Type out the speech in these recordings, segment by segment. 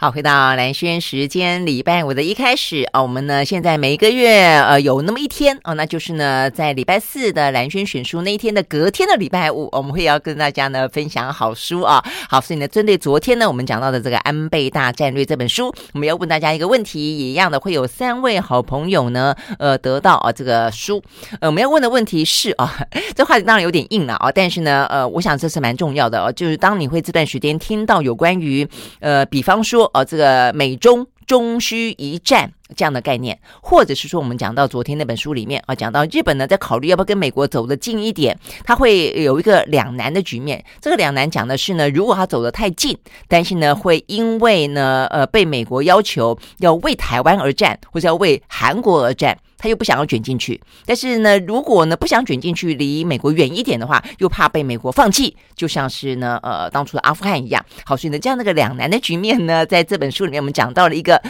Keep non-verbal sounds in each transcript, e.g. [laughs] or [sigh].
好，回到蓝轩时间，礼拜五的一开始啊，我们呢现在每一个月呃有那么一天哦，那就是呢在礼拜四的蓝轩选书那一天的隔天的礼拜五，我们会要跟大家呢分享好书啊。好，所以呢针对昨天呢我们讲到的这个《安倍大战略》这本书，我们要问大家一个问题，也一样的会有三位好朋友呢呃得到啊这个书。呃，我们要问的问题是啊，[laughs] 这话题当然有点硬了啊，但是呢呃我想这是蛮重要的哦，就是当你会这段时间听到有关于呃比方说。呃，这个美中中需一战这样的概念，或者是说我们讲到昨天那本书里面啊，讲到日本呢在考虑要不要跟美国走得近一点，它会有一个两难的局面。这个两难讲的是呢，如果他走得太近，担心呢会因为呢呃被美国要求要为台湾而战，或者要为韩国而战。他又不想要卷进去，但是呢，如果呢不想卷进去，离美国远一点的话，又怕被美国放弃，就像是呢，呃，当初的阿富汗一样。好，所以呢，这样那个两难的局面呢，在这本书里面，我们讲到了一个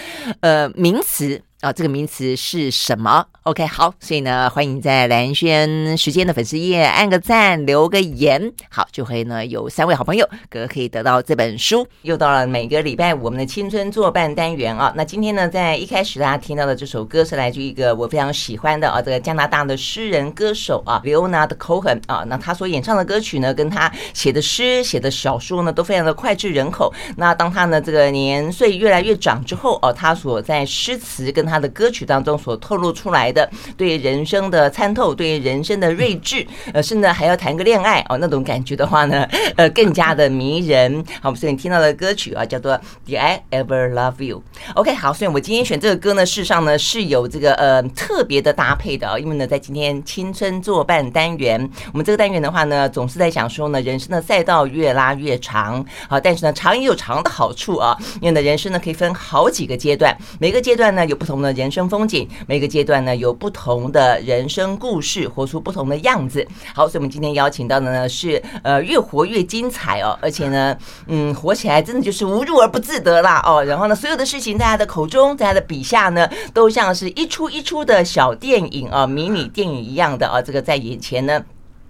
呃名词。啊，这个名词是什么？OK，好，所以呢，欢迎在蓝轩时间的粉丝页按个赞，留个言，好，就会呢有三位好朋友哥可以得到这本书。又到了每个礼拜五我们的青春作伴单元啊，那今天呢，在一开始大家听到的这首歌是来自一个我非常喜欢的啊，这个加拿大的诗人歌手啊，Leonard Cohen 啊，那他所演唱的歌曲呢，跟他写的诗、写的小说呢，都非常的脍炙人口。那当他呢这个年岁越来越长之后，哦、他所在诗词跟他的歌曲当中所透露出来的对人生的参透，对人生的睿智，呃，甚至还要谈个恋爱哦，那种感觉的话呢，[laughs] 呃，更加的迷人。[laughs] 好，所以你听到的歌曲啊，叫做《Did I Ever Love You》。OK，好，所以我今天选这个歌呢，事实上呢是有这个呃特别的搭配的啊，因为呢，在今天青春作伴单元，我们这个单元的话呢，总是在想说呢，人生的赛道越拉越长，好，但是呢，长也有长的好处啊，因为呢，人生呢可以分好几个阶段，每个阶段呢有不同的人生风景，每个阶段呢有不同的人生故事，活出不同的样子。好，所以我们今天邀请到的呢是呃越活越精彩哦，而且呢，嗯，活起来真的就是无入而不自得啦哦。然后呢，所有的事情在他的口中，在他的笔下呢，都像是一出一出的小电影啊，迷你电影一样的啊，这个在眼前呢。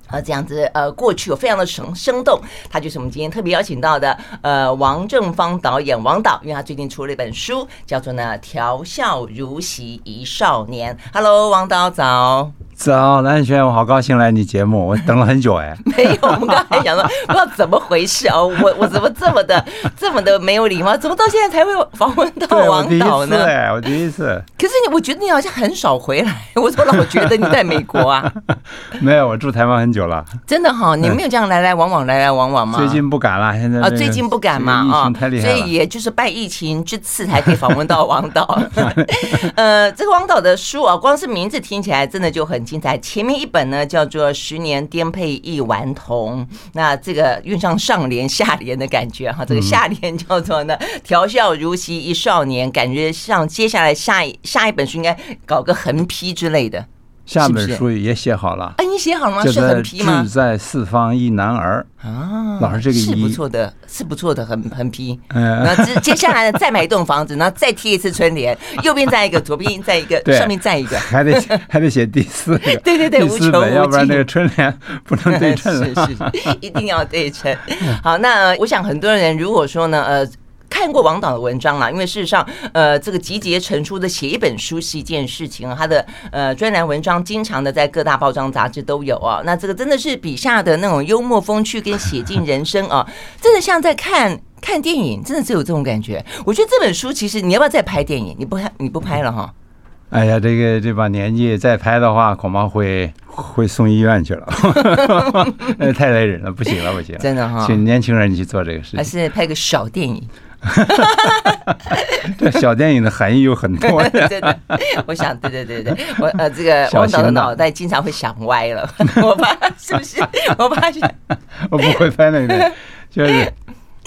呃，这样子，呃，过去有非常的生生动，他就是我们今天特别邀请到的，呃，王正芳导演，王导，因为他最近出了一本书，叫做呢《调笑如昔一少年》。Hello，王导早。早，蓝轩，我好高兴来你节目，我等了很久哎。[laughs] 没有，我们刚才讲到不知道怎么回事哦，我我怎么这么的 [laughs] 这么的没有礼貌，怎么到现在才会访问到王导呢？对，我第一次。可是你，我觉得你好像很少回来，[laughs] 我怎么老觉得你在美国啊？没有，我住台湾很久了。真的哈，你没有这样来来往往，来来往往吗？最近不敢了，现在啊，最近不敢嘛啊，所以也就是拜疫情之赐才可以访问到王导。呃，这个王导的书啊，光是名字听起来真的就很精彩，前面一。本呢叫做十年颠沛一顽童，那这个用上上联下联的感觉哈，这个下联叫做呢 [laughs] 调笑如昔一少年，感觉像接下来下一下一本书应该搞个横批之类的。下本书也写好了，哎，你写好了吗？是很批吗？志在四方一男儿啊，老师这个是不错的，是不错的很很批。嗯，那接接下来呢，再买一栋房子，然后再贴一次春联，[laughs] 右边再一个，左边再一个，上面再一个，还得还得写第四个，对 [laughs] 对对，无穷无尽，要不然那个春联 [laughs] 不能对称，是是，一定要对称。好，那我想很多人如果说呢，呃。看过王导的文章啦，因为事实上，呃，这个集结成书的写一本书是一件事情啊。他的呃专栏文章经常的在各大报章杂志都有啊。那这个真的是笔下的那种幽默风趣跟写尽人生啊，真的像在看看电影，真的是有这种感觉。我觉得这本书其实你要不要再拍电影？你不拍你不拍了哈？哎呀，这个这把年纪再拍的话，恐怕会会送医院去了，那 [laughs] 太累人了，不行了，不行。真的哈，请年轻人去做这个事情，还是拍个小电影。[laughs] 这小电影的含义有很多。[laughs] 对的，我想，对对对对，我呃，这个王导的脑袋经常会想歪了，[laughs] 我怕是不是？我发现我不会拍那个，就是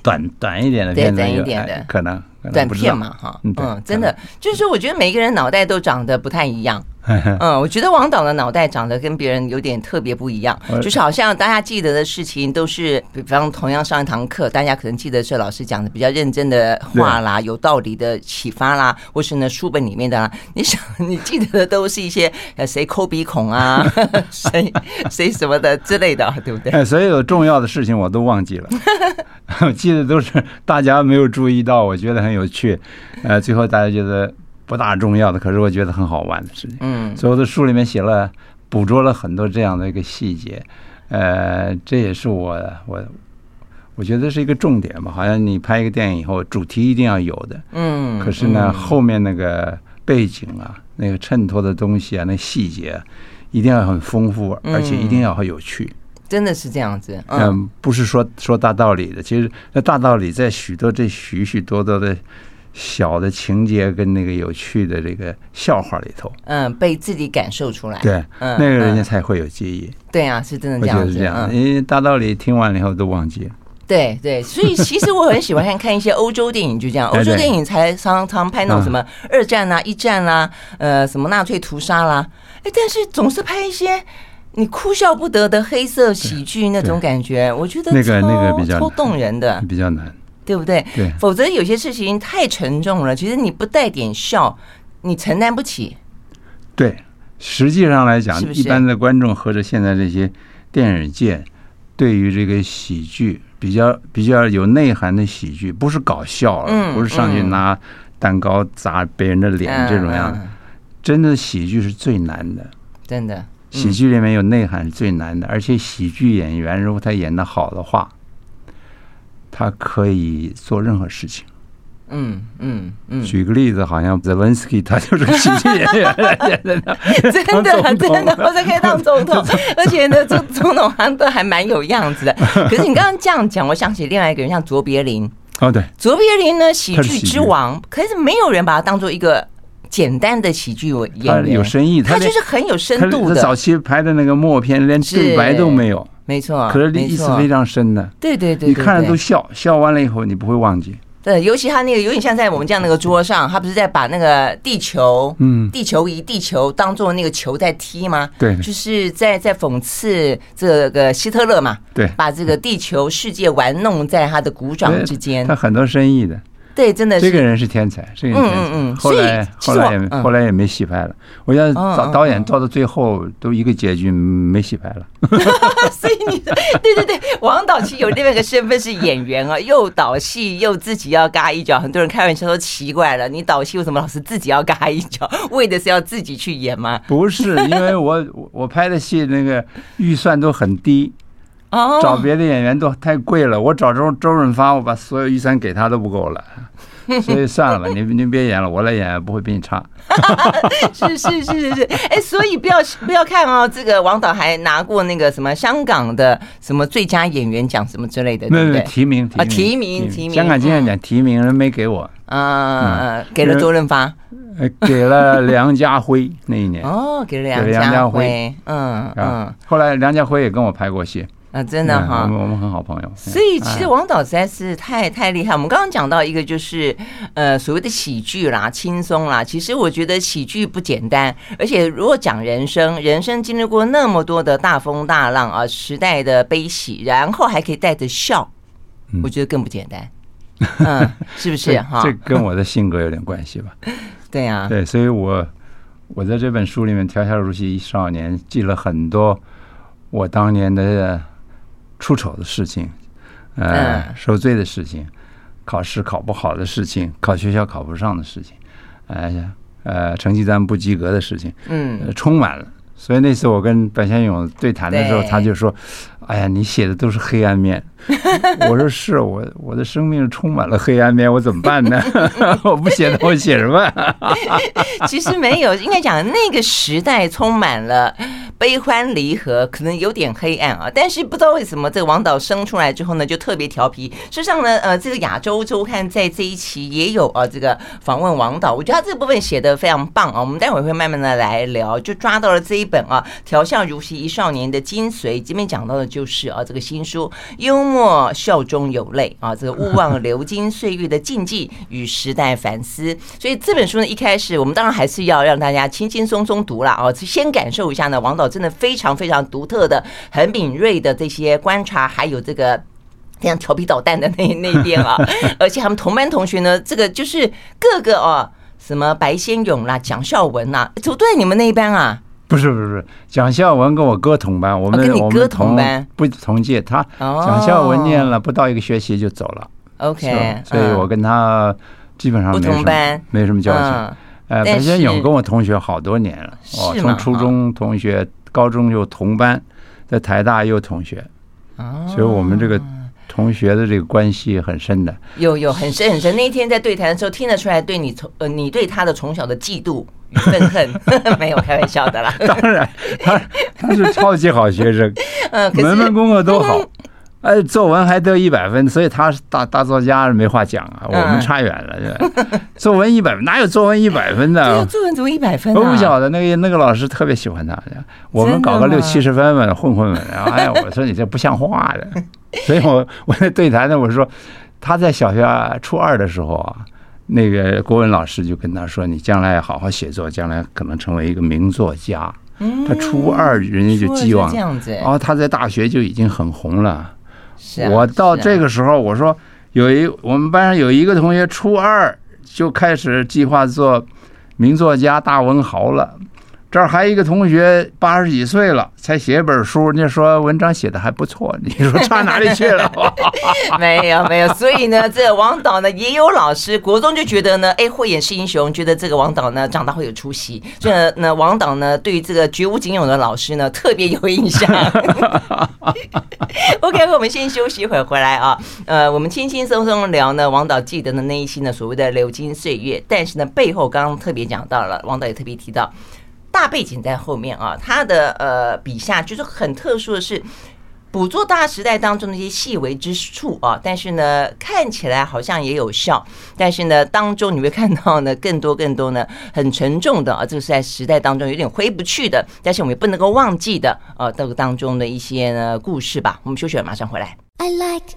短短一点的片子，短一点的。可能短片嘛，哈，嗯，真的，就是说，我觉得每一个人脑袋都长得不太一样。[laughs] 嗯，我觉得王导的脑袋长得跟别人有点特别不一样，就是好像大家记得的事情都是，比方同样上一堂课，大家可能记得是老师讲的比较认真的话啦，有道理的启发啦，或是呢书本里面的啦，你想你记得的都是一些呃谁抠鼻孔啊，[laughs] 谁谁什么的之类的，对不对？所有重要的事情我都忘记了，[laughs] 我记得都是大家没有注意到，我觉得很有趣，呃，最后大家觉得。不大重要的，可是我觉得很好玩的事情。嗯，所以我的书里面写了，捕捉了很多这样的一个细节。呃，这也是我我我觉得是一个重点吧。好像你拍一个电影以后，主题一定要有的。嗯，可是呢，后面那个背景啊，那个衬托的东西啊，那细节啊，一定要很丰富，而且一定要很有趣。真的是这样子。嗯，不是说说大道理的，其实那大道理在许多这许许多多的。小的情节跟那个有趣的这个笑话里头，嗯，被自己感受出来，对，嗯，那个人家才会有记忆。对啊，是真的这样子。是这样，因为大道理听完了以后都忘记了。对对，所以其实我很喜欢看看一些欧洲电影，就这样，[laughs] 欧洲电影才常常拍那种什么二战啦、一战啦，呃，什么纳粹屠杀啦，哎，但是总是拍一些你哭笑不得的黑色喜剧那种感觉，我觉得那个那个比较超动人的，比较难。对不对？对，否则有些事情太沉重了，其实你不带点笑，你承担不起。对，实际上来讲，是是一般的观众或者现在这些电影界对于这个喜剧比较比较有内涵的喜剧，不是搞笑了，嗯、不是上去拿蛋糕砸别人的脸这种样子，嗯、真的喜剧是最难的。真的，喜剧里面有内涵是最难的，而且喜剧演员如果他演的好的话。他可以做任何事情。嗯嗯嗯。举个例子，好像泽连斯基他就是个喜剧演员，真的真的真的，或者可以当总统，而且呢，这总统好像都还蛮有样子的。[laughs] 可是你刚刚这样讲，我想起另外一个人，像卓别林。哦，对，卓别林呢，喜剧之王，可是没有人把他当做一个简单的喜剧演员，有深意，他就是很有深度的。早期拍的那个默片，连对白都没有。没错，可是意思非常深的。对对对，你看着都笑，笑完了以后你不会忘记。对，尤其他那个有点像在我们这样那个桌上，他不是在把那个地球，嗯，地球仪、地球当做那个球在踢吗？对，就是在在讽刺这个希特勒嘛。对，把这个地球世界玩弄在他的鼓掌之间。他很多深意的。对，真的是这个人是天才，这个人天才。嗯嗯，后来后来也后来也没戏拍了。我觉得导导演到到最后都一个结局，没戏拍了。[laughs] 所以你说，对对对，王导其实有另外一个身份是演员啊，[laughs] 又导戏又自己要嘎一脚。很多人开玩笑说奇怪了，你导戏为什么老是自己要嘎一脚？为的是要自己去演吗？不是，因为我我拍的戏那个预算都很低。找别的演员都太贵了，我找周周润发，我把所有预算给他都不够了，[laughs] 所以算了吧，您您别演了，我来演不会比你差。[laughs] 是是是是是，哎，所以不要不要看哦，这个王导还拿过那个什么香港的什么最佳演员奖什么之类的，对不对？提名啊，提名提名，香港金像奖提名人没给我，啊，给了周润发，给了梁家辉那一年，哦，给了梁家辉，嗯嗯，后来梁家辉也跟我拍过戏。啊，真的哈，我们很好朋友。所以其实王导实在是太太厉害。我们刚刚讲到一个就是呃所谓的喜剧啦，轻松啦。其实我觉得喜剧不简单，而且如果讲人生，人生经历过那么多的大风大浪啊，时代的悲喜，然后还可以带着笑，我觉得更不简单。[laughs] 嗯，是不是哈？这跟我的性格有点关系吧？[laughs] 对呀，对，所以我我在这本书里面《条条如戏一少年》记了很多我当年的。出丑的事情，呃，受罪的事情，考试考不好的事情，考学校考不上的事情，哎呀，呃，成绩单不及格的事情，嗯，充满了。所以那次我跟白先勇对谈的时候，他就说：“哎呀，你写的都是黑暗面。” [laughs] 我说：“是我，我的生命充满了黑暗面，我怎么办呢？[laughs] 我不写的，我写什么？”其实没有，应该讲那个时代充满了悲欢离合，可能有点黑暗啊。但是不知道为什么这个王导生出来之后呢，就特别调皮。事实上呢，呃，这个亚洲周刊在这一期也有啊，这个访问王导，我觉得他这部分写的非常棒啊。我们待会会慢慢的来聊，就抓到了这一本啊《调笑如席一少年》的精髓。这边讲到的就是啊，这个新书幽默笑中有泪啊，这个 [laughs] 勿忘流金岁月的禁忌与时代反思。所以这本书呢，一开始我们当然还是要让大家轻轻松松读了啊，先感受一下呢，王导。真的非常非常独特的、很敏锐的这些观察，还有这个非常调皮捣蛋的那 [laughs] 那一边啊，[laughs] 而且他们同班同学呢，这个就是各个哦，什么白先勇啦、蒋孝文呐，都在你们那一班啊？不是不是不是，蒋孝文跟我哥同班，我们、哦、跟你哥同班？不同届，他蒋孝文念了不到一个学期就走了。OK，所以我跟他基本上没什么不同班，没什么交情。嗯。呃，白先勇跟我同学好多年了，哦，从初中同学，高中又同班，在台大又同学，所以我们这个同学的这个关系很深的。有有很深很深。那一天在对谈的时候，听得出来对你从呃你对他的从小的嫉妒与愤恨，[laughs] 没有开玩笑的啦。[laughs] 当然，他他是超级好学生，[laughs] 嗯，门门功课都好。哎，作文还得一百分，所以他是大大作家，没话讲啊。我们差远了，是作文一百分，哪有作文一百分的？作文怎么一百分？我不晓得，那个那个老师特别喜欢他。我们搞个六七十分嘛，混混们。然后哎呀，我说你这不像话的。所以我我在对谈呢，我说他在小学初二的时候啊，那个国文老师就跟他说：“你将来好好写作，将来可能成为一个名作家。”他初二人家就寄望，然后他在大学就已经很红了。我到这个时候，我说有一我们班上有一个同学初二就开始计划做名作家、大文豪了。这儿还有一个同学八十几岁了，才写一本书，人家说文章写的还不错，[laughs] 你说差哪里去了？[laughs] 没有没有，所以呢，这个王导呢也有老师，国中就觉得呢，哎，慧眼识英雄，觉得这个王导呢长大会有出息。这那，王导呢对于这个绝无仅有的老师呢特别有印象。[laughs] OK，我们先休息一会儿，回来啊，呃，我们轻轻松松聊呢，王导记得的那一期呢所谓的流金岁月，但是呢背后刚刚特别讲到了，王导也特别提到。大背景在后面啊，他的呃笔下就是很特殊的是捕捉大时代当中的一些细微之处啊，但是呢看起来好像也有效，但是呢当中你会看到呢更多更多呢很沉重的啊，这个是在时代当中有点回不去的，但是我们也不能够忘记的啊，这个当中的一些呢故事吧。我们休息了，马上回来。I like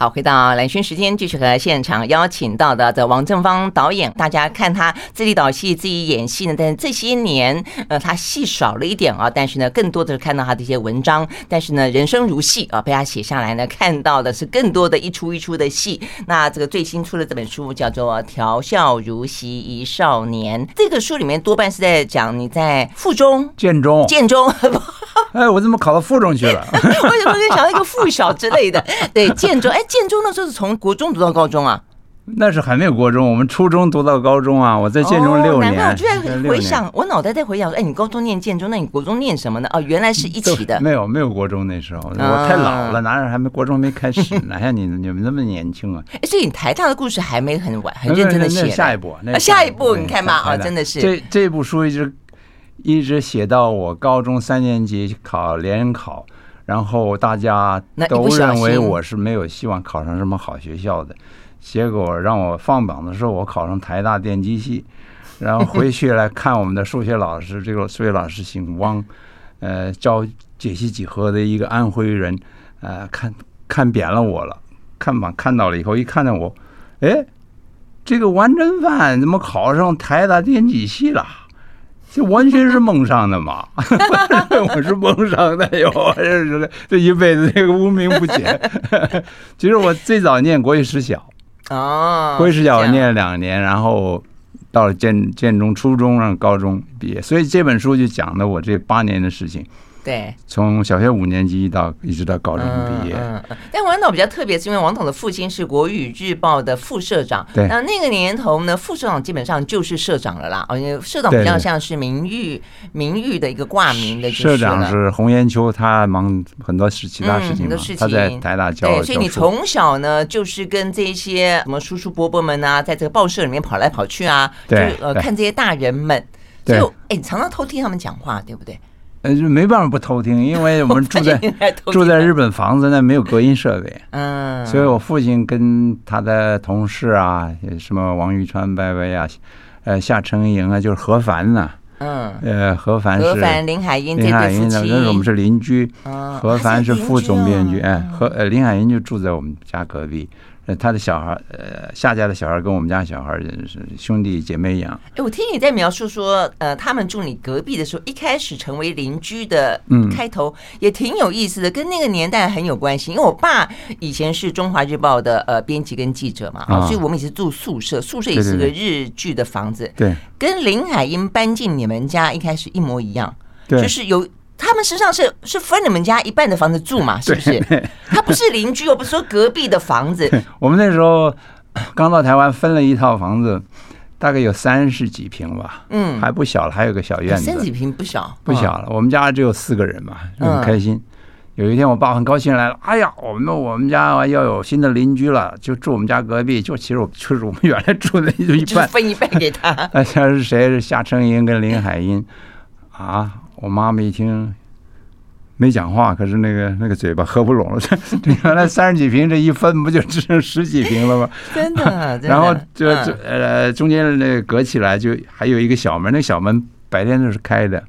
好，回到蓝轩时间，继续和现场邀请到的的王正芳导演，大家看他自己导戏、自己演戏呢。但是这些年，呃，他戏少了一点啊，但是呢，更多的是看到他的一些文章。但是呢，人生如戏啊，被他写下来呢，看到的是更多的一出一出的戏。那这个最新出的这本书叫做《调笑如席一少年》，这个书里面多半是在讲你在附中、建中、建中。哎，我怎么考到附中去了？[laughs] 为什么就想到一个附小之类的？[laughs] 对，建中。哎。建中那时候是从国中读到高中啊？那是还没有国中，我们初中读到高中啊。我在建中六年。难怪我就在回想，我脑袋在回想说，哎，你高中念建中，那你国中念什么呢？哦，原来是一起的。[laughs] 没有，没有国中那时候，我太老了，哪有还没国中没开始，哪像你你们那么年轻啊？哎，所以你台大的故事还没很晚，很认真的写。下一步，那下一步你看吧，啊，真的是这这部书一直一直写到我高中三年级考联考。然后大家都认为我是没有希望考上什么好学校的，结果让我放榜的时候，我考上台大电机系，然后回去来 [laughs] 看我们的数学老师，这个数学老师姓汪，呃，教解析几何的一个安徽人，呃，看看扁了我了，看榜看到了以后，一看到我，哎，这个王真范怎么考上台大电机系了？这完全是蒙上的嘛！[laughs] 我是蒙上的哟，认识的这一辈子这个无名不减。其实我最早念国语实小啊，国语实小我念了两年，然后到了建建中初中，然后高中毕业。所以这本书就讲的我这八年的事情。对，从小学五年级到一直到高中毕业。嗯嗯。但王导比较特别，是因为王董的父亲是国语日报的副社长。对。那那个年头呢，副社长基本上就是社长了啦。哦，因为社长比较像是名誉名誉的一个挂名的。社长是洪延秋，他忙很多事其他事情嘛。他在台大教。对，所以你从小呢，就是跟这些什么叔叔伯伯们啊，在这个报社里面跑来跑去啊，就呃看这些大人们。对。就哎，你常常偷听他们讲话，对不对？呃，就没办法不偷听，因为我们住在住在日本房子，那没有隔音设备。嗯，所以我父亲跟他的同事啊，什么王玉川伯伯呀，呃，夏承莹啊，就是何凡呐。嗯，呃，何凡是何凡林海音林海音的，那是我们是邻居。何凡是副总编剧，哎，何呃林海音就住在我们家隔壁。他的小孩，呃，夏家的小孩跟我们家小孩是兄弟姐妹一样。哎，我听你在描述说，呃，他们住你隔壁的时候，一开始成为邻居的开头也挺有意思的，跟那个年代很有关系。因为我爸以前是中华日报的呃编辑跟记者嘛，啊，所以我们也是住宿舍，宿舍也是个日剧的房子，对，跟林海音搬进你们家一开始一模一样，对，就是有。他们实际上是是分你们家一半的房子住嘛，是不是？[laughs] 他不是邻居，又不是说隔壁的房子。[laughs] 我们那时候刚到台湾，分了一套房子，大概有三十几平吧，嗯，还不小了，还有个小院子。三十几平不小，不小了。我们家只有四个人嘛，很开心。有一天，我爸很高兴来了，哎呀，我们我们家要有新的邻居了，就住我们家隔壁。就其实我就是我们原来住的就一半，[laughs] 分一半给他。那是谁？是夏承英跟林海音啊。我妈妈一听，没讲话，可是那个那个嘴巴合不拢了。[laughs] 这原来三十几平，这一分不就只剩十几平了吗？[laughs] 真的。真的然后就呃中间那个隔起来，就还有一个小门，那小门白天都是开的，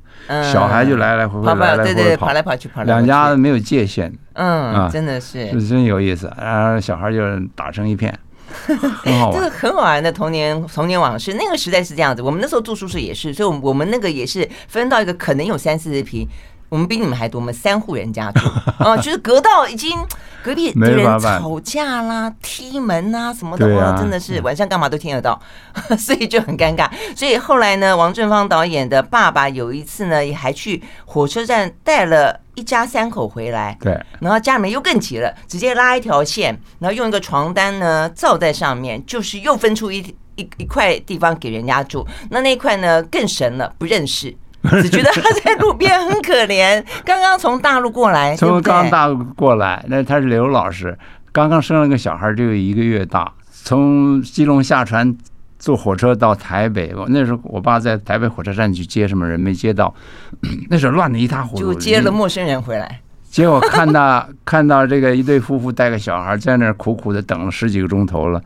小孩就来来回回来来回回跑，跑来跑去，跑来跑去。两家没有界限。嗯，真的是，是真有意思。然后小孩就打成一片。[laughs] 很好玩，这个很好玩的童年童年往事。那个时代是这样子，我们那时候住宿舍也是，所以，我我们那个也是分到一个可能有三四十平。我们比你们还多，我们三户人家住 [laughs] 啊，就是隔到已经 [laughs] 隔壁的人吵架啦、踢门啊什么的，哇，真的是晚上干嘛都听得到，[laughs] 所以就很尴尬。所以后来呢，王正芳导演的爸爸有一次呢，也还去火车站带了一家三口回来，对，然后家里面又更急了，直接拉一条线，然后用一个床单呢罩在上面，就是又分出一一一块地方给人家住。那那一块呢更神了，不认识。[laughs] 只觉得他在路边很可怜，[laughs] 刚刚从大陆过来，从刚大陆过来，那他是刘老师，刚刚生了个小孩，只有一个月大，从基隆下船坐火车到台北，那时候我爸在台北火车站去接什么人没接到，[coughs] 那时候乱的一塌糊涂，就接了陌生人回来，[laughs] 结果看到看到这个一对夫妇带个小孩在那儿苦苦的等了十几个钟头了，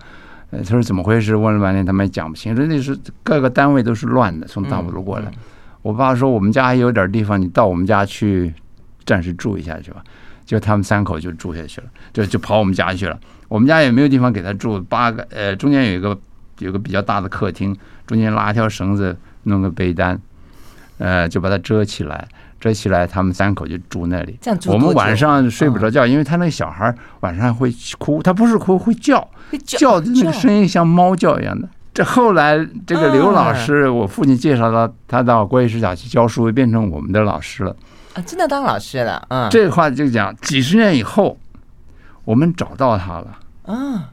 他说怎么回事？问了半天他们也讲不清，说那时候各个单位都是乱的，从大陆过来。我爸说：“我们家还有点地方，你到我们家去暂时住一下去吧。”就他们三口就住下去了，就就跑我们家去了。我们家也没有地方给他住，八个呃，中间有一个有个比较大的客厅，中间拉一条绳子，弄个被单，呃，就把它遮起来，遮起来，他们三口就住那里。这样住。我们晚上睡不着觉，因为他那个小孩晚上会哭，他不是哭，会叫，叫的那个声音像猫叫一样的。这后来，这个刘老师，我父亲介绍到，他到国语师小去教书，变成我们的老师了。啊，真的当老师了。嗯，这话就讲几十年以后，我们找到他了。啊，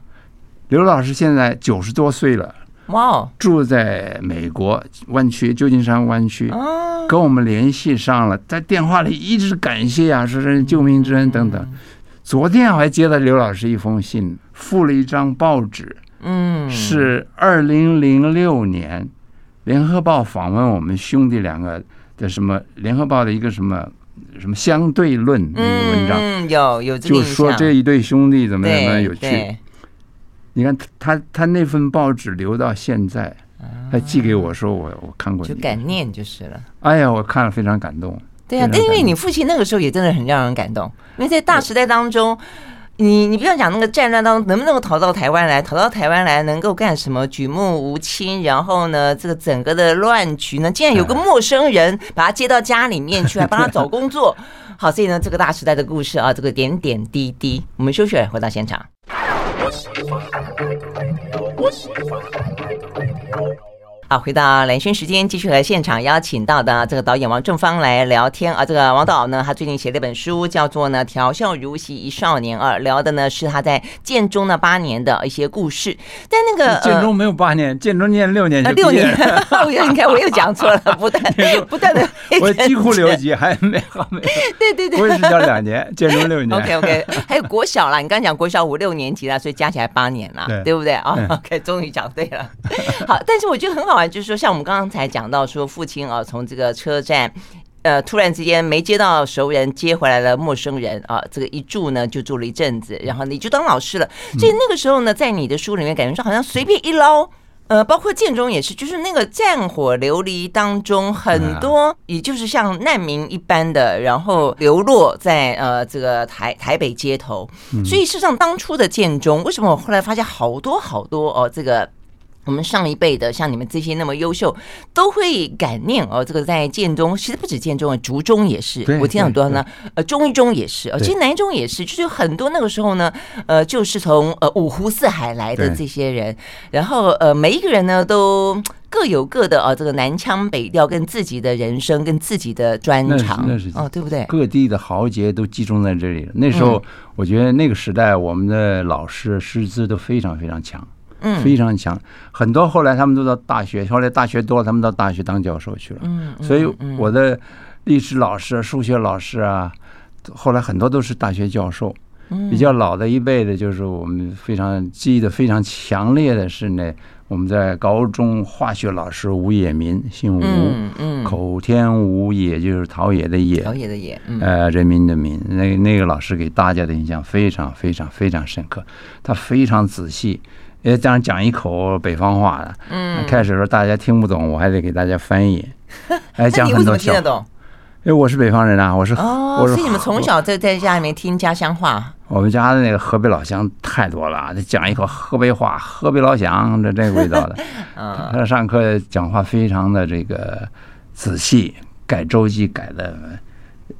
刘老师现在九十多岁了。哇，住在美国湾区旧金山湾区。跟我们联系上了，在电话里一直感谢啊，说是救命之恩等等。昨天我还接了刘老师一封信，附了一张报纸。嗯，是二零零六年，《联合报》访问我们兄弟两个的什么，《联合报》的一个什么什么相对论那个文章，嗯，有有就说这一对兄弟怎么怎么有趣。你看他他那份报纸留到现在，他寄给我说我我看过，就感念就是了。哎呀，我看了非常感动。对呀，但因为你父亲那个时候也真的很让人感动，因为在大时代当中。你你不要讲那个战乱当中能不能够逃到台湾来，逃到台湾来能够干什么？举目无亲，然后呢，这个整个的乱局呢，竟然有个陌生人把他接到家里面去，还帮他 [laughs] 找工作。好，所以呢，这个大时代的故事啊，这个点点滴滴，我们休息了，回到现场。好，回到蓝轩时间，继续和现场邀请到的这个导演王正芳来聊天啊。这个王导呢，他最近写了一本书，叫做呢《调笑如昔一少年》啊，聊的呢是他在建中那八年的一些故事。但那个建中没有八年，建中念六年就六年。你看我又讲错了，不断 [laughs] 不断的，[laughs] 我几乎留级，[laughs] 还没好没。对对对，我也是教两年，建中六年。OK OK，还有国小啦，你刚刚讲国小五六年级啦，所以加起来八年啦，对不对啊？OK，终于讲对了。好，但是我觉得很好玩，就是说像我们刚刚。才讲到说，父亲啊，从这个车站，呃，突然之间没接到熟人，接回来了陌生人啊，这个一住呢就住了一阵子，然后你就当老师了。所以那个时候呢，在你的书里面感觉说好像随便一捞，呃，包括建中也是，就是那个战火流离当中，很多也就是像难民一般的，然后流落在呃这个台台北街头。所以事实上，当初的建中，为什么我后来发现好多好多哦，这个。我们上一辈的像你们这些那么优秀，都会感念哦。这个在建中，其实不止建中啊，竹中也是。我听很多呢，呃，中一中也是，呃，其实南一中也是，就是有很多那个时候呢，呃，就是从呃五湖四海来的这些人，然后呃，每一个人呢都各有各的啊，这个南腔北调，跟自己的人生，跟自己的专长，那是哦，对不对？各地的豪杰都集中在这里。那时候，我觉得那个时代，我们的老师师资都非常非常强。非常强，很多后来他们都到大学，后来大学多了，他们到大学当教授去了。嗯，所以我的历史老师、数学老师啊，后来很多都是大学教授。比较老的一辈的，就是我们非常记忆的非常强烈的是呢，我们在高中化学老师吴野民，姓吴，嗯嗯，口天吴野就是陶冶的冶，陶冶的冶，呃，人民的民。那那个老师给大家的印象非常非常非常深刻，他非常仔细。也这样讲一口北方话的，嗯，开始的时候大家听不懂，我还得给大家翻译，还 [laughs] 讲很多笑。因为我是北方人啊，我是哦，我是所以你们从小在在家里面听家乡话。我们家的那个河北老乡太多了，他讲一口河北话，河北老乡这这个味道的。[laughs] 嗯，他上课讲话非常的这个仔细，改周记改的。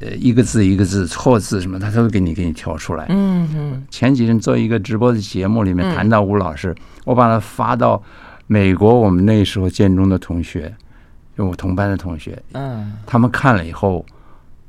呃，一个字一个字错字什么，他都给你给你挑出来。嗯嗯。前几天做一个直播的节目，里面谈到吴老师，我把他发到美国，我们那时候建中的同学，就我同班的同学，嗯，他们看了以后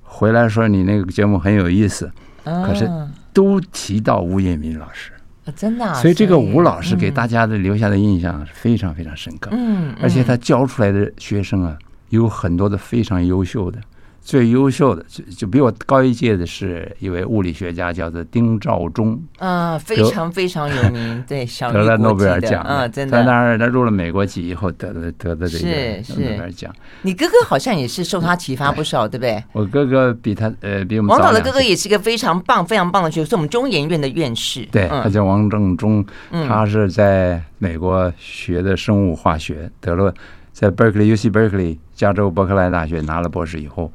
回来说你那个节目很有意思，可是都提到吴彦民老师，真的。所以这个吴老师给大家的留下的印象是非常非常深刻。嗯，而且他教出来的学生啊，有很多的非常优秀的。最优秀的就就比我高一届的是一位物理学家，叫做丁肇中，啊，非常非常有名，[laughs] 对，小得了诺贝尔奖，啊，真的，在那儿他入了美国籍以后得了得的这个诺贝尔奖。你哥哥好像也是受他启发不少，对不对？我哥哥比他呃比我们王导的哥哥也是一个非常棒非常棒的学生，是我们中研院的院士，对，他叫王正中，他是在美国学的生物化学，得了在 Berkeley UC Berkeley 加州伯克莱大学拿了博士以后。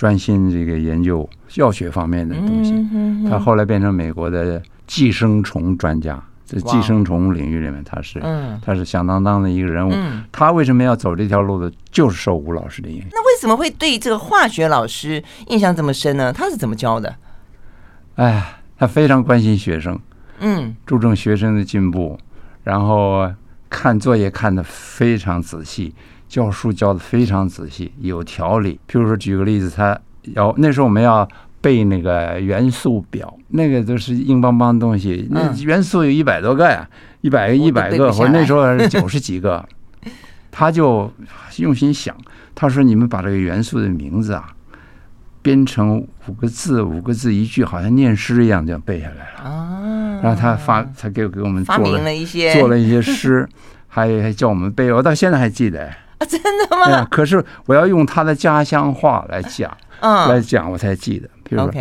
专心这个研究药学方面的东西，他后来变成美国的寄生虫专家，在寄生虫领域里面，他是他是响当当的一个人物。他为什么要走这条路的？就是受吴老师的影响。那为什么会对这个化学老师印象这么深呢？他是怎么教的？哎，他非常关心学生，嗯，注重学生的进步，然后看作业看得非常仔细。教书教的非常仔细，有条理。譬如说，举个例子，他要那时候我们要背那个元素表，那个都是硬邦邦的东西。那元素有一百多个呀，一百个、一百个，或者那时候还是 [laughs] 九十几个。他就用心想，他说：“你们把这个元素的名字啊，编成五个字，五个字一句，好像念诗一样，这样背下来了。”啊，然后他发，他给给我们做了一些做了一些诗，还还叫我们背，我到现在还记得。啊，[laughs] 真的吗？啊，可是我要用他的家乡话来讲，嗯，来讲我才记得。比如说，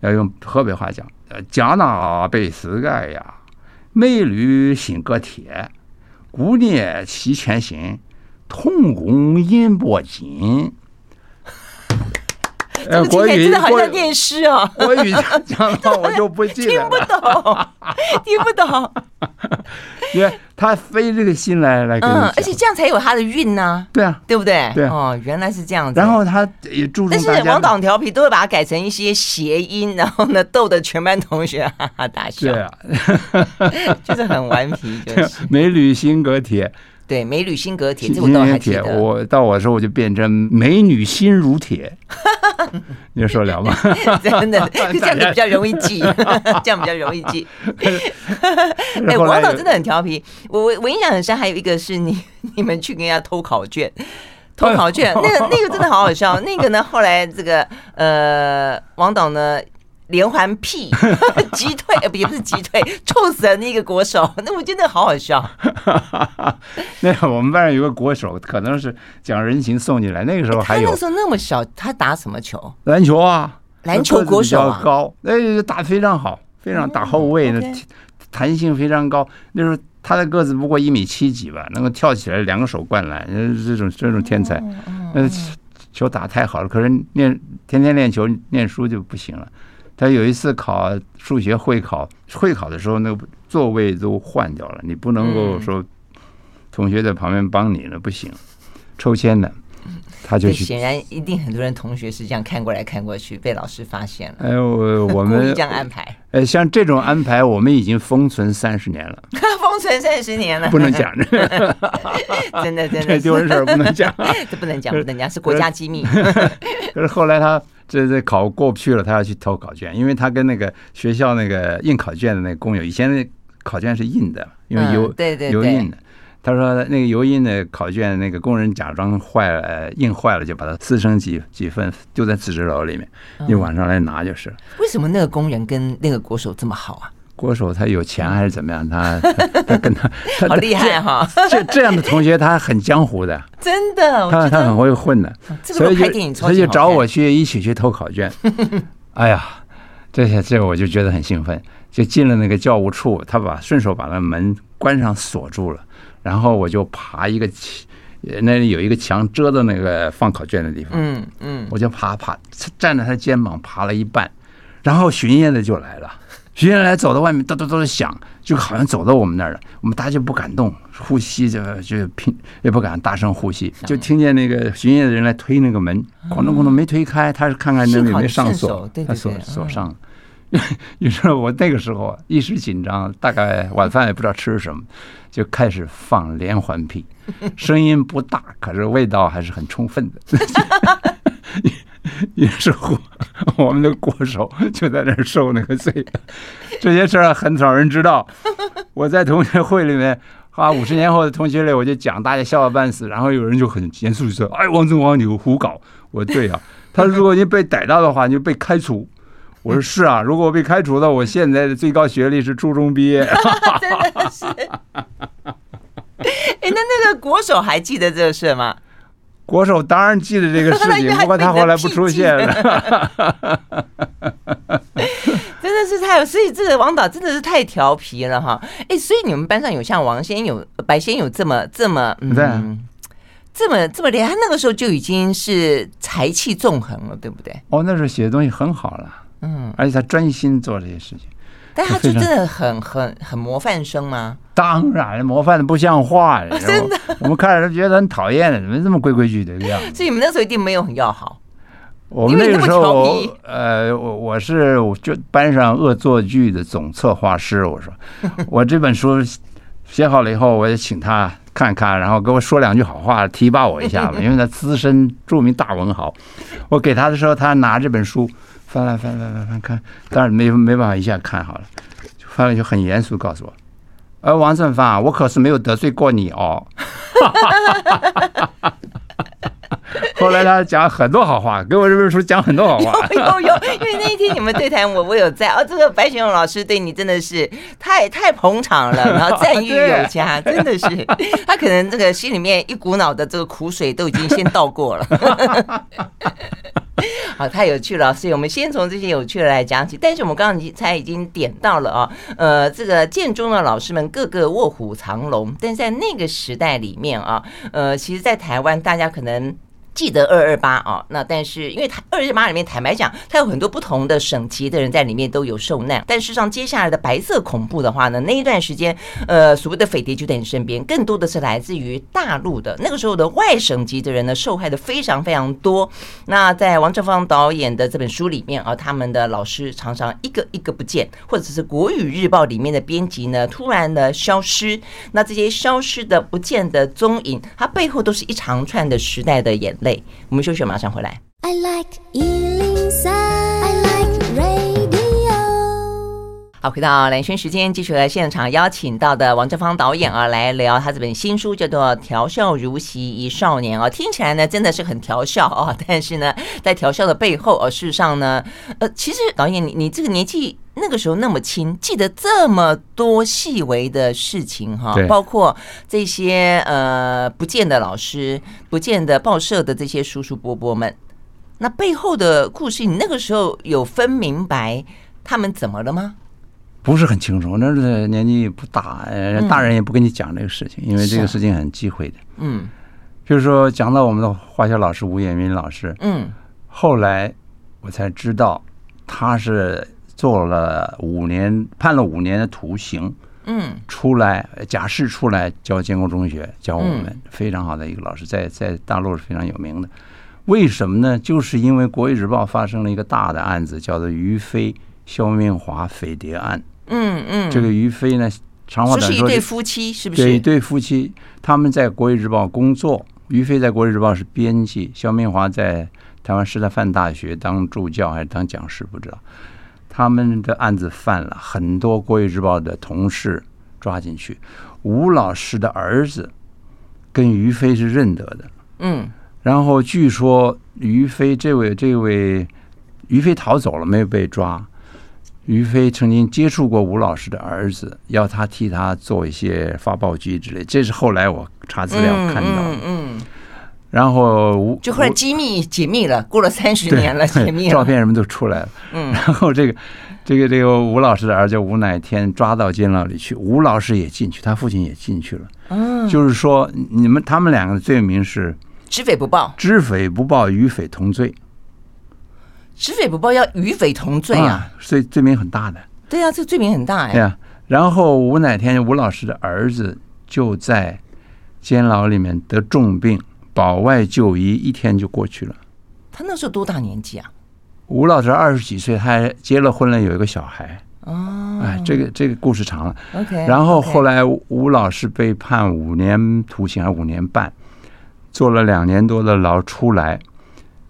要用河北话讲，呃，江南北四盖呀，美女新阁铁，姑娘七千新，铜工银箔金。这个听起来真的好像念诗哦。国语讲的我就不记得了，[laughs] 听不懂，[laughs] 听不懂。因为他费这个心来来跟你讲，而且这样才有他的韵呢。对啊，对不对？对哦，原来是这样子。然后他也注重，但是王导调皮都会把它改成一些谐音，然后呢逗得全班同学 [laughs] 哈哈大笑。对啊，就是很顽皮，就是美驴新阁铁。对，美女心隔铁，这我都还记得。我到我的时候，我就变成美女心如铁，[laughs] 你说了吗？[laughs] 真的，[laughs] 这样子比较容易记，这样比较容易记。哎，王导真的很调皮。我我我印象很深，还有一个是你你们去跟人家偷考卷，偷考卷，那个那个真的好好笑。那个呢，后来这个呃，王导呢。连环屁 [laughs] 击退，呃，也不是击退，臭死了那个国手。[laughs] 那我觉得好好笑。[laughs] 那个我们班上有个国手，可能是讲人情送进来。那个时候还有，那个时候那么小，他打什么球？篮球啊，篮球国手啊，高，哎，打非常好，非常打后卫，那弹性非常高。那时候他的个子不过一米七几吧，能够跳起来两个手灌篮，这种这种天才。那球打太好了，可是练天天练球念书就不行了。他有一次考数学会考，会考的时候，那个座位都换掉了，你不能够说同学在旁边帮你了，不行，抽签的，他就去。显然，一定很多人同学是这样看过来看过去，被老师发现了。哎，我我们 [laughs] 这样安排。哎，像这种安排，我们已经封存三十年了。[laughs] 封存三十年了，不能讲 [laughs] 的。真的真的，这丢人事儿不能讲，这不能讲，不能讲，是国家机密。可是后来他。这这考过不去了，他要去偷考卷，因为他跟那个学校那个印考卷的那个工友，以前那考卷是印的，因为油、嗯、对对对油印的。他说那个油印的考卷，那个工人假装坏了，印坏了，就把它撕成几几份，丢在自制楼里面，你晚上来拿就是。为什么那个工人跟那个国手这么好啊？国手他有钱还是怎么样？他 [laughs] 他跟他好厉害哈！这这样的同学他很江湖的，[laughs] 真的，他他很会混的，所以就所以就找我去一起去偷考卷。[laughs] 哎呀，这些这个我就觉得很兴奋，就进了那个教务处，他把顺手把那门关上锁住了，然后我就爬一个那里有一个墙遮的那个放考卷的地方，嗯嗯，我就爬爬站在他肩膀爬了一半，然后巡夜的就来了。巡夜来走到外面，哒哒哒的响，就好像走到我们那儿了。我们大家就不敢动，呼吸就就拼，也不敢大声呼吸，就听见那个巡夜的人来推那个门，咣咚咣咚没推开，他是看看那里没上锁，他锁锁上了。[laughs] 于是我那个时候一时紧张，大概晚饭也不知道吃什么，就开始放连环屁，[laughs] 声音不大，可是味道还是很充分的。[laughs] [laughs] 于是乎，我们的国手就在那儿受那个罪。这些事儿很少人知道。我在同学会里面，啊，五十年后的同学里，我就讲，大家笑话半死。然后有人就很严肃地说：“哎，王宗煌，你胡搞！”我说：“对呀。”他说：“如果你被逮到的话，你就被开除。”我说：“是啊，如果我被开除了，我现在的最高学历是初中毕业。[laughs] ”真的是。[laughs] 哎，那那个国手还记得这个事吗？国手当然记得这个 [laughs] 事情，不过他后来不出现了。[laughs] 真的是太有，所以这个王导真的是太调皮了哈！哎，所以你们班上有像王先有、白先有这么这么嗯，这么这么厉害，他那个时候就已经是才气纵横了，对不对？哦，那时候写的东西很好了，嗯，而且他专心做这些事情。但他就真的很 [laughs] 很很模范生吗？当然，模范的不像话。[laughs] 真的，我们看着觉得很讨厌的，怎么这么规规矩矩的样子？[laughs] 所以你们那时候一定没有很要好。我们那个时候，呃，我我是就班上恶作剧的总策划师。我说，我这本书写好了以后，我也请他看看，然后给我说两句好话，提拔我一下吧。因为他资深著名大文豪，我给他的时候，他拿这本书。翻来翻翻翻翻看，当然没没办法一下看好了，就翻了就很严肃告诉我，而王正芳，我可是没有得罪过你哦。后来他讲很多好话，给我这本书讲很多好话。有有，因为那一天你们对谈我我有在哦，这个白学勇老师对你真的是太太捧场了，然后赞誉有加，真的是他可能这个心里面一股脑的这个苦水都已经先倒过了。[laughs] 好，太有趣了，所以我们先从这些有趣的来讲起。但是我们刚刚才已经点到了啊，呃，这个建中的老师们个个卧虎藏龙，但在那个时代里面啊，呃，其实，在台湾大家可能记得二二八啊，那但是因为他二二八里面坦白讲，他有很多不同的省级的人在里面都有受难。但事实上，接下来的白色恐怖的话呢，那一段时间，呃，所谓的匪谍就在你身边，更多的是来自于大陆的那个时候的外省级的人呢，受害的非常非常多。那在王正芳导演的这本书里面啊，他们的老师常常一个一个不见，或者是国语日报里面的编辑呢突然的消失，那这些消失的不见的踪影，它背后都是一长串的时代的眼泪。我们休息，马上回来。I like 103, I like radio。好，回到蓝轩时间，继续来现场邀请到的王正芳导演啊，来聊他这本新书，叫做《调笑如昔一少年》啊。听起来呢，真的是很调笑啊，但是呢，在调笑的背后，呃，事实上呢，呃，其实导演你你这个年纪。那个时候那么轻，记得这么多细微的事情哈，包括这些呃不见的老师、不见的报社的这些叔叔伯伯们，那背后的故事，你那个时候有分明白他们怎么了吗？不是很清楚，那是年纪不大，大人也不跟你讲这个事情，因为这个事情很忌讳的。嗯，比如说讲到我们的化学老师吴衍民老师，嗯，后来我才知道他是。做了五年，判了五年的徒刑，嗯，出来假释出来教建国中学，教我们非常好的一个老师，在在大陆是非常有名的。为什么呢？就是因为《国语日报》发生了一个大的案子，叫做于飞、萧明华匪谍案。嗯嗯，这个于飞呢，长话短说，是一对夫妻，是不是？对，一对夫妻，他们在《国语日报》工作，于飞在《国语日报》是编辑，肖明华在台湾师范大学当助教还是当讲师，不知道。他们的案子犯了，很多《国语日报》的同事抓进去。吴老师的儿子跟于飞是认得的，嗯，然后据说于飞这位这位于飞逃走了，没有被抓。于飞曾经接触过吴老师的儿子，要他替他做一些发报机之类。这是后来我查资料看到的，嗯。然后吴就后来机密解密了，过了三十年了，[laughs] 解密了，照片什么都出来了。嗯，然后这个这个这个吴老师的儿子吴乃天抓到监牢里去，吴老师也进去，他父亲也进去了。嗯，就是说你们他们两个的罪名是知匪不报，知匪不报，与匪同罪。知匪不报要与匪同罪啊，所以罪名很大的。对啊，这个罪名很大呀。对啊，然后吴乃天吴老师的儿子就在监牢里面得重病。保外就医一天就过去了。他那时候多大年纪啊？吴老师二十几岁，他还结了婚了，有一个小孩。哦，哎，这个这个故事长了。OK。然后后来吴老师被判五年徒刑还是五年半，坐了两年多的牢出来。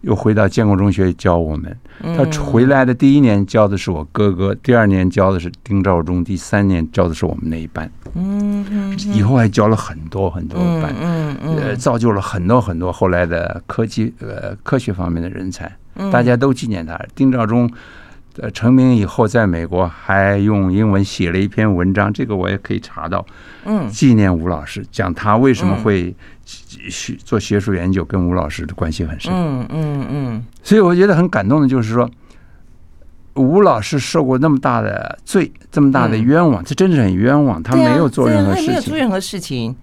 又回到建国中学教我们。他回来的第一年教的是我哥哥，第二年教的是丁肇中，第三年教的是我们那一班。嗯嗯。以后还教了很多很多班，嗯嗯，呃，造就了很多很多后来的科技呃科学方面的人才。大家都纪念他。丁肇中呃成名以后，在美国还用英文写了一篇文章，这个我也可以查到。嗯。纪念吴老师，讲他为什么会。学做学术研究跟吴老师的关系很深，嗯嗯嗯，所以我觉得很感动的，就是说吴老师受过那么大的罪，这么大的冤枉，这真是很冤枉。他没有做任何事情，没有做任何事情，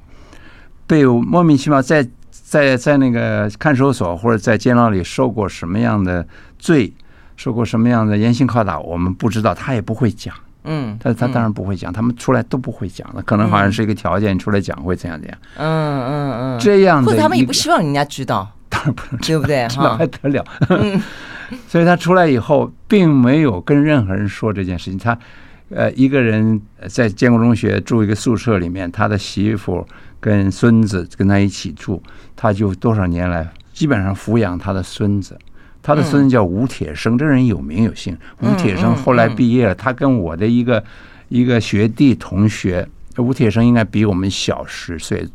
被莫名其妙在在在那个看守所或者在监牢里受过什么样的罪，受过什么样的严刑拷打，我们不知道，他也不会讲。嗯，他他当然不会讲，他们出来都不会讲的，可能好像是一个条件，你出来讲会怎样怎样。嗯嗯嗯，这样子，或者他们也不希望人家知道，[laughs] 当然不能知道，对不对？[laughs] 知道还得了？嗯，[laughs] 所以他出来以后，并没有跟任何人说这件事情。他呃，一个人在建国中学住一个宿舍里面，他的媳妇跟孙子跟他一起住，他就多少年来基本上抚养他的孙子。他的孙子叫吴铁生，这人有名有姓。吴铁生后来毕业了，他跟我的一个一个学弟同学，吴铁生应该比我们小十岁，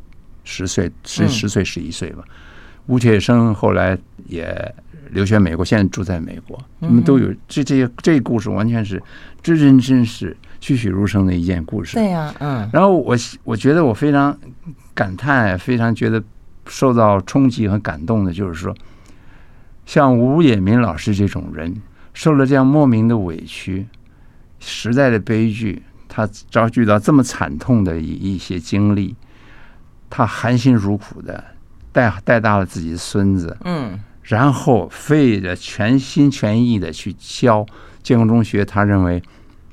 十岁十十岁十一岁吧。吴铁生后来也留学美国，现在住在美国。我们都有这这些这故事，完全是真真真是、栩栩如生的一件故事。对呀，嗯。然后我我觉得我非常感叹，非常觉得受到冲击和感动的，就是说。像吴野民老师这种人，受了这样莫名的委屈，时代的悲剧，他遭遇到这么惨痛的一一些经历，他含辛茹苦的带带大了自己的孙子，嗯，然后费着全心全意的去教建国中学，他认为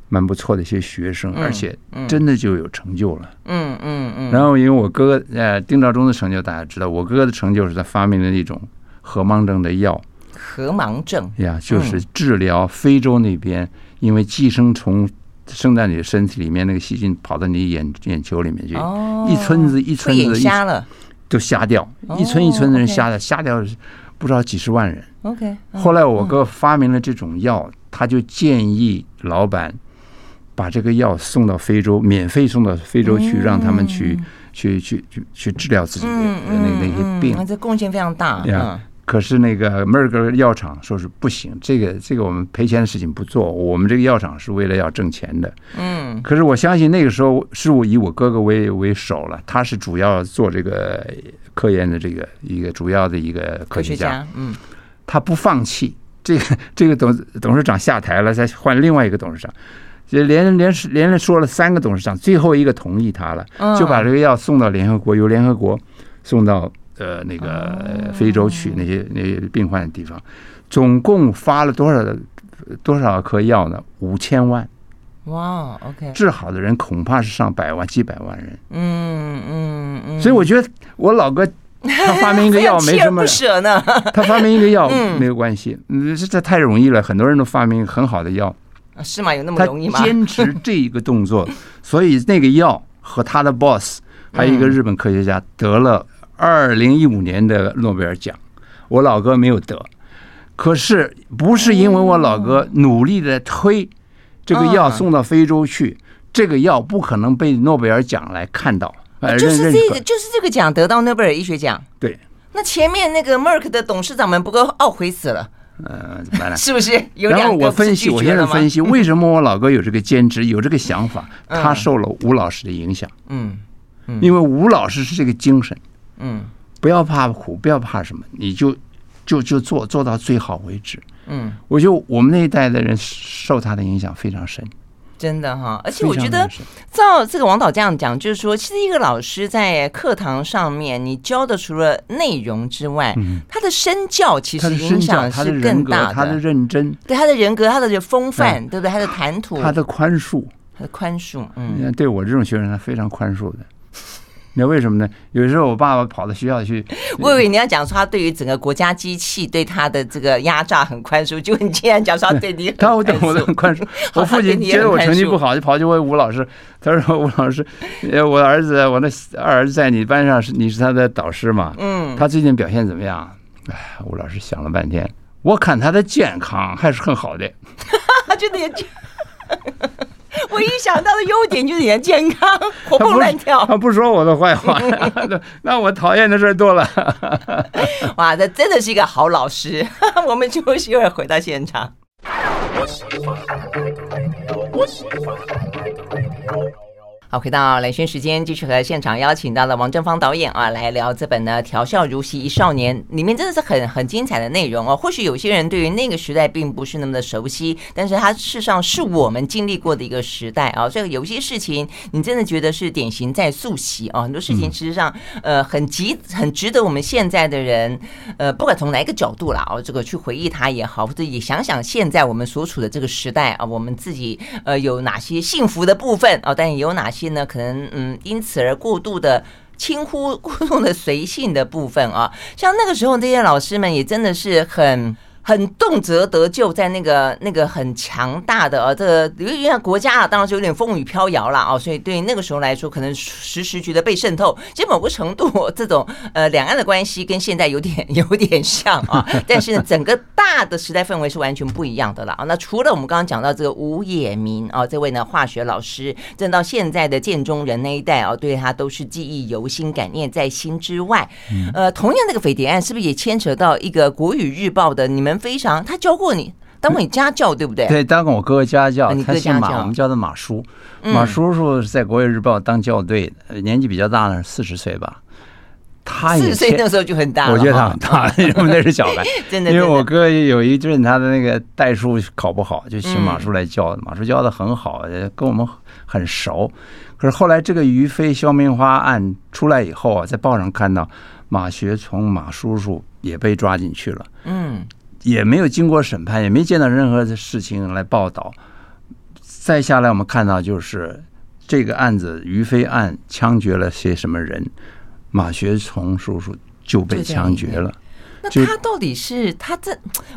蛮不错的一些学生，而且真的就有成就了，嗯嗯嗯。然后因为我哥哥呃丁肇中的成就大家知道，我哥哥的成就是他发明了一种核盲症的药，河盲症呀，就是治疗非洲那边因为寄生虫。生在你的身体里面，那个细菌跑到你眼眼球里面去，一村子一村子瞎了，都瞎掉，一村一村的人瞎掉，瞎掉不知道几十万人。OK，后来我哥发明了这种药，他就建议老板把这个药送到非洲，免费送到非洲去，让他们去去去去去治疗自己的那那些病。这贡献非常大。嗯。可是那个梅尔格药厂说是不行，这个这个我们赔钱的事情不做，我们这个药厂是为了要挣钱的。嗯。可是我相信那个时候是我以我哥哥为为首了，他是主要做这个科研的这个一个主要的一个科学家。嗯。他不放弃这个这个董董事长下台了，再换另外一个董事长，就连连连连说了三个董事长，最后一个同意他了，就把这个药送到联合国，由联合国送到。呃，那个非洲去那些那些病患的地方，总共发了多少的多少颗药呢？五千万。哇，OK，治好的人恐怕是上百万、几百万人。嗯嗯嗯。所以我觉得我老哥他发明一个药没 [laughs] 什么，[laughs] 他发明一个药没有关系，嗯，这太容易了，很多人都发明很好的药。是吗？有那么容易吗？坚持这一个动作，[laughs] 所以那个药和他的 boss 还有一个日本科学家得了。二零一五年的诺贝尔奖，我老哥没有得，可是不是因为我老哥努力的推这个药送到非洲去，这个药不可能被诺贝尔奖来看到。就是这个，就是这个奖得到诺贝尔医学奖。对，那前面那个 Merck 的董事长们不够懊悔死了？呃，怎么办呢？是不是有？然后我分析，我现在分析 [laughs] 为什么我老哥有这个坚持，有这个想法，他受了吴老师的影响。嗯，因为吴老师是这个精神。嗯，不要怕苦，不要怕什么，你就就就做做到最好为止。嗯，我觉得我们那一代的人受他的影响非常深，真的哈。而且我觉得，照这个王导这样讲，就是说，其实一个老师在课堂上面，你教的除了内容之外，他的身教其实影响是更大的。他的认真，对他的人格，他的风范，对不对？他的谈吐，他的宽恕，他的宽恕。嗯，对我这种学生，他非常宽恕的。那为什么呢？有时候我爸爸跑到学校去，[laughs] 我以为你要讲说他对于整个国家机器对他的这个压榨很宽恕，就你竟然讲说他对你，[laughs] 他我我都很宽恕。[laughs] 我父亲觉得我成绩不好，就跑去问吴老师，他说吴老师，呃，我儿子，我那二儿子在你班上是你是他的导师嘛？嗯，他最近表现怎么样？哎，吴老师想了半天，我看他的健康还是很好的，他觉得也。[laughs] 唯一想到的优点就是你的健康，[laughs] 活蹦乱跳。他不说我的坏话，[laughs] 那我讨厌的事多了。哇，这真的是一个好老师。我们休息一会儿，回到现场。好，回到兰萱时间，继续和现场邀请到了王正方导演啊，来聊这本呢《调笑如昔一少年》，里面真的是很很精彩的内容哦。或许有些人对于那个时代并不是那么的熟悉，但是它事实上是我们经历过的一个时代啊。这个有些事情，你真的觉得是典型在溯袭啊。很多事情其实上，呃，很值很值得我们现在的人，呃，不管从哪一个角度啦，哦，这个去回忆它也好，或者也想想现在我们所处的这个时代啊，我们自己呃有哪些幸福的部分啊，但也有哪些。些呢，可能嗯，因此而过度的轻忽、[laughs] 过度的随性的部分啊，像那个时候这些老师们也真的是很。很动辄得咎，在那个那个很强大的呃，这个因为国家啊，当然是有点风雨飘摇了啊，所以对那个时候来说，可能时时觉得被渗透。其实某个程度，这种 [laughs] 呃两岸的关系跟现在有点 [laughs] 有点像啊，[laughs] 但是呢，整个大的时代氛围是完全不一样的了啊。那除了我们刚刚讲到这个吴也民啊，这位呢化学老师，正到现在的建中人那一代啊，对他都是记忆犹新、感念在心之外。呃，同样那个匪谍案是不是也牵扯到一个国语日报的你们？非常，他教过你，当过你家教，对不对？对，当过我哥哥家教。他姓马，我们叫他马叔。马叔叔是在国语日报当校对，年纪比较大了，四十岁吧。他四十岁那时候就很大了，我觉得他很大，因为那是小孩。[laughs] 真的，因为我哥有一阵他的那个代数考不好，就请马叔来教。马叔教的很好，跟我们很熟。可是后来这个于飞肖明花案出来以后啊，在报上看到。马学从马叔叔也被抓进去了，嗯，也没有经过审判，也没见到任何的事情来报道。再下来，我们看到就是这个案子，于飞案枪决了些什么人，马学崇叔叔就被枪决了。那他到底是他这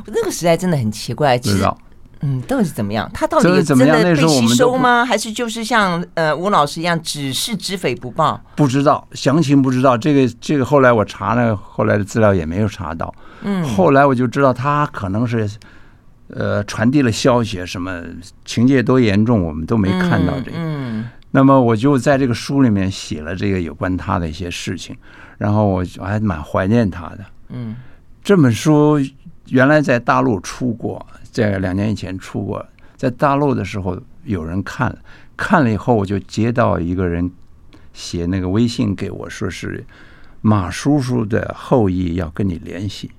那个时代真的很奇怪，知道。嗯，到底是怎么样？他到底有真的被吸收吗？还是就是像呃吴老师一样，只是知匪不报？不知道详情，不知道这个这个。后来我查了后来的资料也没有查到。嗯，后来我就知道他可能是呃传递了消息，什么情节多严重，我们都没看到这个。嗯，那么我就在这个书里面写了这个有关他的一些事情，然后我我还蛮怀念他的。嗯，这本书原来在大陆出过。在两年以前出过，在大陆的时候有人看了，看了以后我就接到一个人写那个微信给我，说是马叔叔的后裔要跟你联系。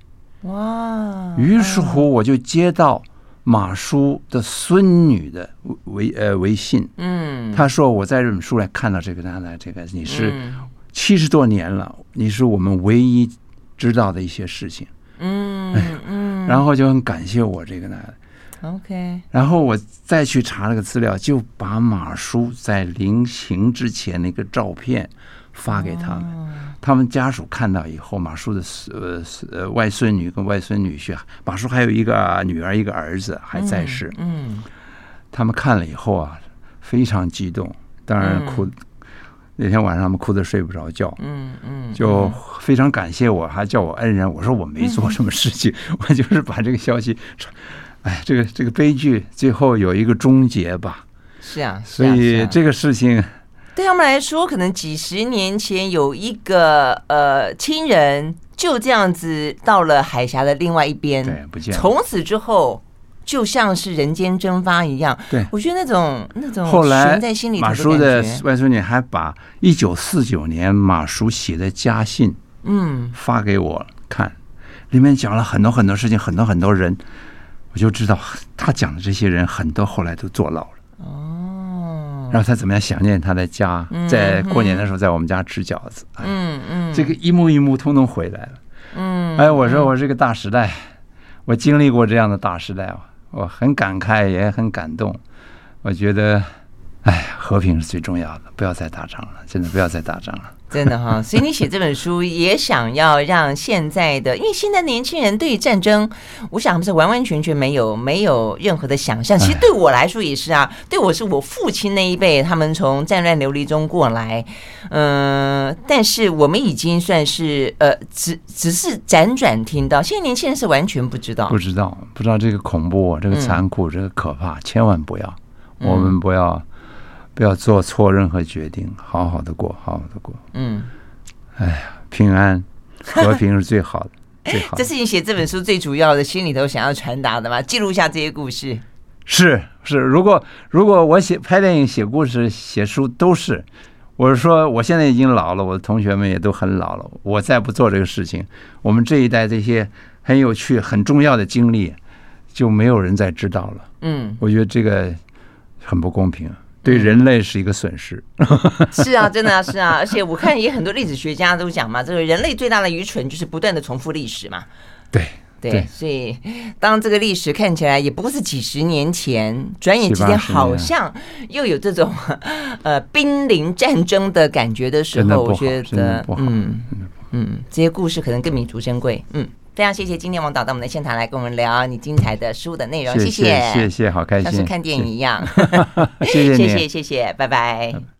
哇！于是乎我就接到马叔的孙女的微呃微信，嗯，他说我在这本书来看到这个，他的这个你是七十多年了，你是我们唯一知道的一些事情。嗯 [laughs] 嗯，然后就很感谢我这个呢，OK。然后我再去查了个资料，就把马叔在临行之前那个照片发给他们。他们家属看到以后，马叔的呃呃外孙女跟外孙女婿，马叔还有一个女儿一个儿子还在世。嗯，他们看了以后啊，非常激动，当然哭。那天晚上他们哭得睡不着觉，嗯嗯，就非常感谢我，还叫我恩人。我说我没做什么事情，我就是把这个消息。哎，这个这个悲剧最后有一个终结吧。是啊，所以这个事情对他们来说，可能几十年前有一个呃亲人就这样子到了海峡的另外一边，对，不见了。从此之后。就像是人间蒸发一样，对，我觉得那种那种后来在心里马叔的外孙女还把一九四九年马叔写的家信，嗯，发给我看，里面讲了很多很多事情，很多很多人，我就知道他讲的这些人很多后来都坐牢了。哦，然后他怎么样想念他的家，在过年的时候在我们家吃饺子，嗯嗯，这个一幕一幕通通回来了。嗯，哎，我说我这个大时代，我经历过这样的大时代啊。我很感慨，也很感动。我觉得，哎，和平是最重要的，不要再打仗了，真的不要再打仗了。真的哈，所以你写这本书也想要让现在的，因为现在年轻人对于战争，我想他们是完完全全没有没有任何的想象。其实对我来说也是啊，对我是我父亲那一辈，他们从战乱流离中过来，嗯、呃，但是我们已经算是呃，只只是辗转听到，现在年轻人是完全不知道，不知道不知道这个恐怖，这个残酷，这个可怕，千万不要，我们不要。不要做错任何决定，好好的过，好好的过。嗯，哎呀，平安和平是最好的，[laughs] 最好的。这是你写这本书最主要的心里头想要传达的吗？记录下这些故事。是是，如果如果我写拍电影、写故事、写书都是，我是说，我现在已经老了，我的同学们也都很老了，我再不做这个事情，我们这一代这些很有趣、很重要的经历就没有人再知道了。嗯，我觉得这个很不公平。对人类是一个损失，[laughs] 是啊，真的啊，是啊，而且我看也很多历史学家都讲嘛，这个人类最大的愚蠢就是不断的重复历史嘛。对对，所以当这个历史看起来也不过是几十年前，转眼之间好像又有这种呃濒临战争的感觉的时候，我觉得嗯嗯，这些故事可能更弥足珍贵，嗯。非常谢谢今天王导到我们的现场来跟我们聊你精彩的书的内容，谢谢谢谢，好开心，像是看电影一样，谢谢谢谢谢谢，拜拜。